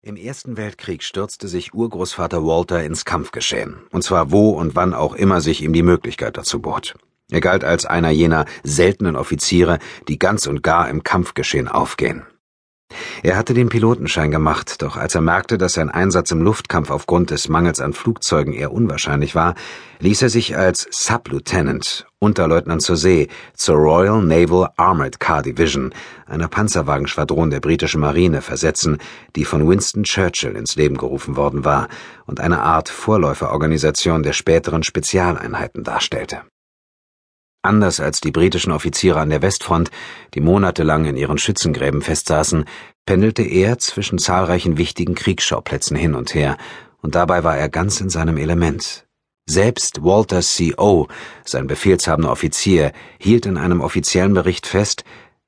Im Ersten Weltkrieg stürzte sich Urgroßvater Walter ins Kampfgeschehen, und zwar wo und wann auch immer sich ihm die Möglichkeit dazu bot. Er galt als einer jener seltenen Offiziere, die ganz und gar im Kampfgeschehen aufgehen. Er hatte den Pilotenschein gemacht, doch als er merkte, dass sein Einsatz im Luftkampf aufgrund des Mangels an Flugzeugen eher unwahrscheinlich war, ließ er sich als Sub-Lieutenant, Unterleutnant zur See, zur Royal Naval Armored Car Division, einer Panzerwagenschwadron der britischen Marine, versetzen, die von Winston Churchill ins Leben gerufen worden war und eine Art Vorläuferorganisation der späteren Spezialeinheiten darstellte Anders als die britischen Offiziere an der Westfront, die monatelang in ihren Schützengräben festsaßen, pendelte er zwischen zahlreichen wichtigen Kriegsschauplätzen hin und her, und dabei war er ganz in seinem Element. Selbst Walter C. O., sein befehlshabender Offizier, hielt in einem offiziellen Bericht fest,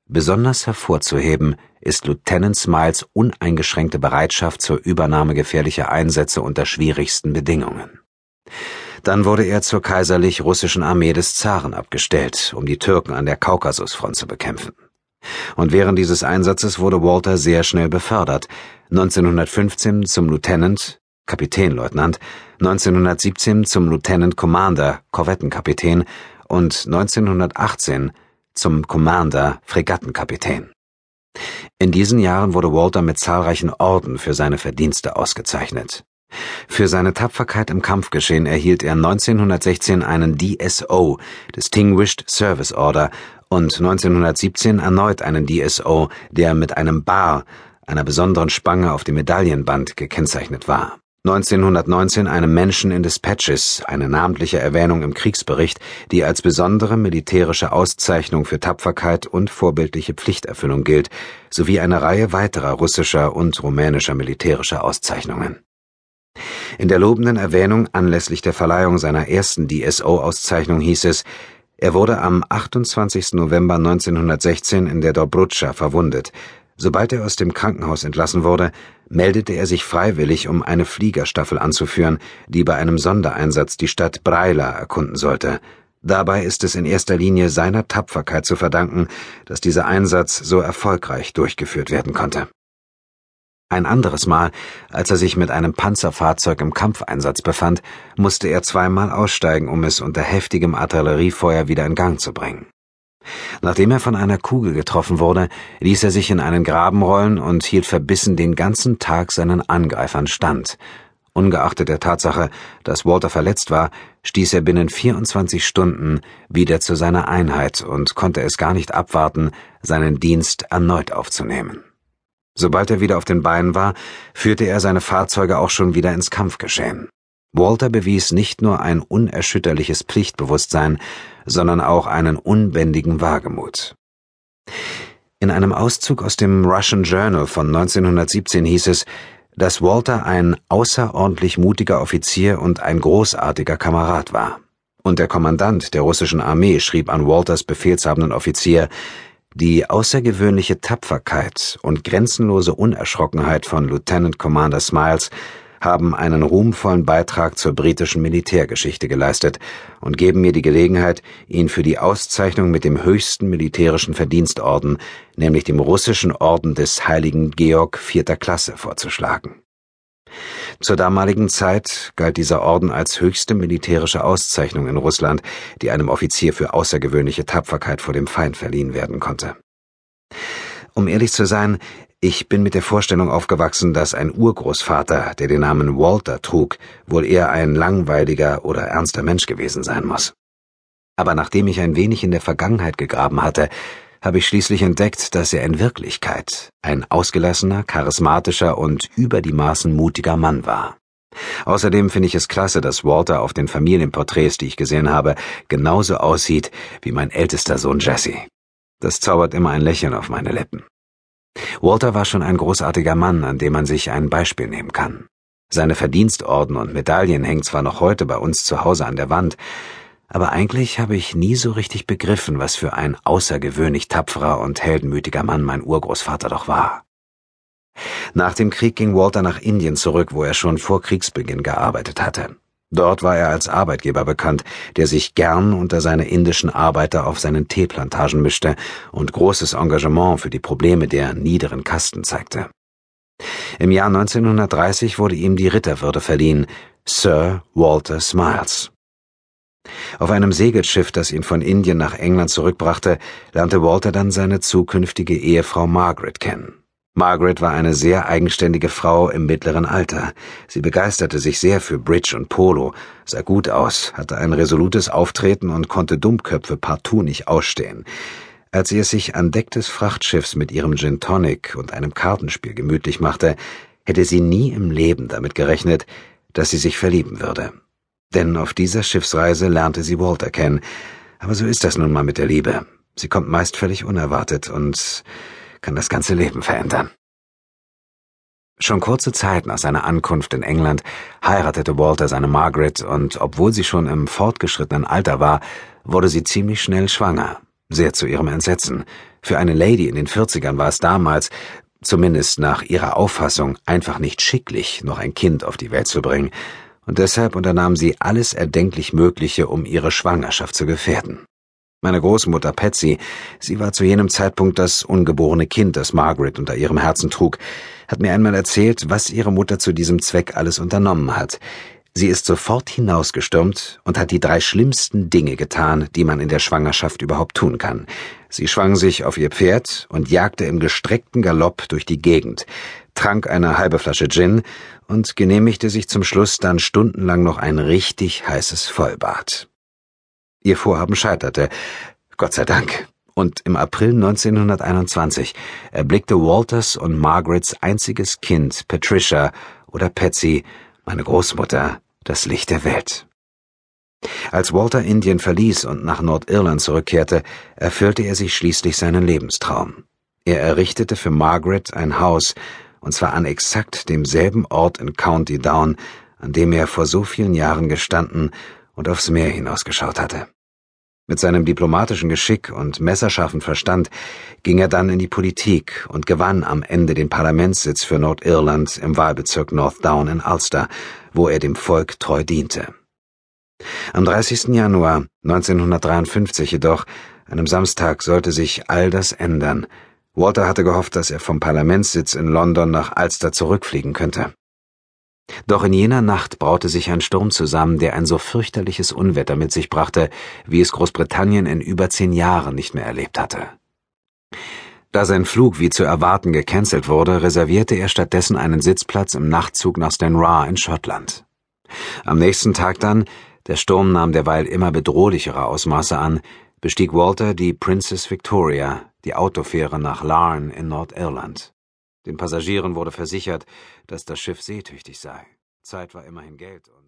besonders hervorzuheben ist Lieutenant Smiles uneingeschränkte Bereitschaft zur Übernahme gefährlicher Einsätze unter schwierigsten Bedingungen. Dann wurde er zur kaiserlich-russischen Armee des Zaren abgestellt, um die Türken an der Kaukasusfront zu bekämpfen. Und während dieses Einsatzes wurde Walter sehr schnell befördert, 1915 zum Lieutenant, Kapitänleutnant, 1917 zum Lieutenant Commander, Korvettenkapitän und 1918 zum Commander, Fregattenkapitän. In diesen Jahren wurde Walter mit zahlreichen Orden für seine Verdienste ausgezeichnet. Für seine Tapferkeit im Kampfgeschehen erhielt er 1916 einen DSO, Distinguished Service Order, und 1917 erneut einen DSO, der mit einem Bar, einer besonderen Spange auf dem Medaillenband, gekennzeichnet war. 1919 einem Menschen in Dispatches, eine namentliche Erwähnung im Kriegsbericht, die als besondere militärische Auszeichnung für Tapferkeit und vorbildliche Pflichterfüllung gilt, sowie eine Reihe weiterer russischer und rumänischer militärischer Auszeichnungen in der lobenden Erwähnung anlässlich der Verleihung seiner ersten DSO-Auszeichnung hieß es, er wurde am 28. November 1916 in der Dobrudscha verwundet. Sobald er aus dem Krankenhaus entlassen wurde, meldete er sich freiwillig, um eine Fliegerstaffel anzuführen, die bei einem Sondereinsatz die Stadt Breila erkunden sollte. Dabei ist es in erster Linie seiner Tapferkeit zu verdanken, dass dieser Einsatz so erfolgreich durchgeführt werden konnte ein anderes Mal, als er sich mit einem Panzerfahrzeug im Kampfeinsatz befand, musste er zweimal aussteigen, um es unter heftigem Artilleriefeuer wieder in Gang zu bringen. Nachdem er von einer Kugel getroffen wurde, ließ er sich in einen Graben rollen und hielt verbissen den ganzen Tag seinen Angreifern stand. Ungeachtet der Tatsache, dass Walter verletzt war, stieß er binnen 24 Stunden wieder zu seiner Einheit und konnte es gar nicht abwarten, seinen Dienst erneut aufzunehmen. Sobald er wieder auf den Beinen war, führte er seine Fahrzeuge auch schon wieder ins Kampfgeschehen. Walter bewies nicht nur ein unerschütterliches Pflichtbewusstsein, sondern auch einen unbändigen Wagemut. In einem Auszug aus dem Russian Journal von 1917 hieß es, dass Walter ein außerordentlich mutiger Offizier und ein großartiger Kamerad war. Und der Kommandant der russischen Armee schrieb an Walters befehlshabenden Offizier, die außergewöhnliche Tapferkeit und grenzenlose Unerschrockenheit von Lieutenant Commander Smiles haben einen ruhmvollen Beitrag zur britischen Militärgeschichte geleistet und geben mir die Gelegenheit, ihn für die Auszeichnung mit dem höchsten militärischen Verdienstorden, nämlich dem russischen Orden des Heiligen Georg vierter Klasse, vorzuschlagen zur damaligen Zeit galt dieser Orden als höchste militärische Auszeichnung in Russland, die einem Offizier für außergewöhnliche Tapferkeit vor dem Feind verliehen werden konnte. Um ehrlich zu sein, ich bin mit der Vorstellung aufgewachsen, dass ein Urgroßvater, der den Namen Walter trug, wohl eher ein langweiliger oder ernster Mensch gewesen sein muss. Aber nachdem ich ein wenig in der Vergangenheit gegraben hatte, habe ich schließlich entdeckt, dass er in Wirklichkeit ein ausgelassener, charismatischer und über die Maßen mutiger Mann war. Außerdem finde ich es klasse, dass Walter auf den Familienporträts, die ich gesehen habe, genauso aussieht wie mein ältester Sohn Jesse. Das zaubert immer ein Lächeln auf meine Lippen. Walter war schon ein großartiger Mann, an dem man sich ein Beispiel nehmen kann. Seine Verdienstorden und Medaillen hängen zwar noch heute bei uns zu Hause an der Wand, aber eigentlich habe ich nie so richtig begriffen, was für ein außergewöhnlich tapferer und heldenmütiger Mann mein Urgroßvater doch war. Nach dem Krieg ging Walter nach Indien zurück, wo er schon vor Kriegsbeginn gearbeitet hatte. Dort war er als Arbeitgeber bekannt, der sich gern unter seine indischen Arbeiter auf seinen Teeplantagen mischte und großes Engagement für die Probleme der niederen Kasten zeigte. Im Jahr 1930 wurde ihm die Ritterwürde verliehen, Sir Walter Smiles. Auf einem Segelschiff, das ihn von Indien nach England zurückbrachte, lernte Walter dann seine zukünftige Ehefrau Margaret kennen. Margaret war eine sehr eigenständige Frau im mittleren Alter. Sie begeisterte sich sehr für Bridge und Polo, sah gut aus, hatte ein resolutes Auftreten und konnte Dummköpfe partout nicht ausstehen. Als sie es sich an Deck des Frachtschiffs mit ihrem Gin Tonic und einem Kartenspiel gemütlich machte, hätte sie nie im Leben damit gerechnet, dass sie sich verlieben würde. Denn auf dieser Schiffsreise lernte sie Walter kennen. Aber so ist das nun mal mit der Liebe. Sie kommt meist völlig unerwartet und kann das ganze Leben verändern. Schon kurze Zeit nach seiner Ankunft in England heiratete Walter seine Margaret und obwohl sie schon im fortgeschrittenen Alter war, wurde sie ziemlich schnell schwanger. Sehr zu ihrem Entsetzen. Für eine Lady in den 40ern war es damals, zumindest nach ihrer Auffassung, einfach nicht schicklich, noch ein Kind auf die Welt zu bringen. Und deshalb unternahm sie alles erdenklich Mögliche, um ihre Schwangerschaft zu gefährden. Meine Großmutter Patsy, sie war zu jenem Zeitpunkt das ungeborene Kind, das Margaret unter ihrem Herzen trug, hat mir einmal erzählt, was ihre Mutter zu diesem Zweck alles unternommen hat. Sie ist sofort hinausgestürmt und hat die drei schlimmsten Dinge getan, die man in der Schwangerschaft überhaupt tun kann. Sie schwang sich auf ihr Pferd und jagte im gestreckten Galopp durch die Gegend, trank eine halbe Flasche Gin und genehmigte sich zum Schluss dann stundenlang noch ein richtig heißes Vollbad. Ihr Vorhaben scheiterte, Gott sei Dank. Und im April 1921 erblickte Walters und Margarets einziges Kind, Patricia oder Patsy, meine Großmutter, das Licht der Welt. Als Walter Indien verließ und nach Nordirland zurückkehrte, erfüllte er sich schließlich seinen Lebenstraum. Er errichtete für Margaret ein Haus, und zwar an exakt demselben Ort in County Down, an dem er vor so vielen Jahren gestanden und aufs Meer hinausgeschaut hatte. Mit seinem diplomatischen Geschick und messerscharfen Verstand ging er dann in die Politik und gewann am Ende den Parlamentssitz für Nordirland im Wahlbezirk North Down in Ulster, wo er dem Volk treu diente. Am 30. Januar 1953 jedoch, einem Samstag, sollte sich all das ändern. Walter hatte gehofft, dass er vom Parlamentssitz in London nach Ulster zurückfliegen könnte. Doch in jener Nacht braute sich ein Sturm zusammen, der ein so fürchterliches Unwetter mit sich brachte, wie es Großbritannien in über zehn Jahren nicht mehr erlebt hatte. Da sein Flug wie zu erwarten gecancelt wurde, reservierte er stattdessen einen Sitzplatz im Nachtzug nach Stanra in Schottland. Am nächsten Tag dann, der Sturm nahm derweil immer bedrohlichere Ausmaße an, bestieg Walter die Princess Victoria, die Autofähre nach Larne in Nordirland. Den Passagieren wurde versichert, dass das Schiff seetüchtig sei. Zeit war immerhin Geld und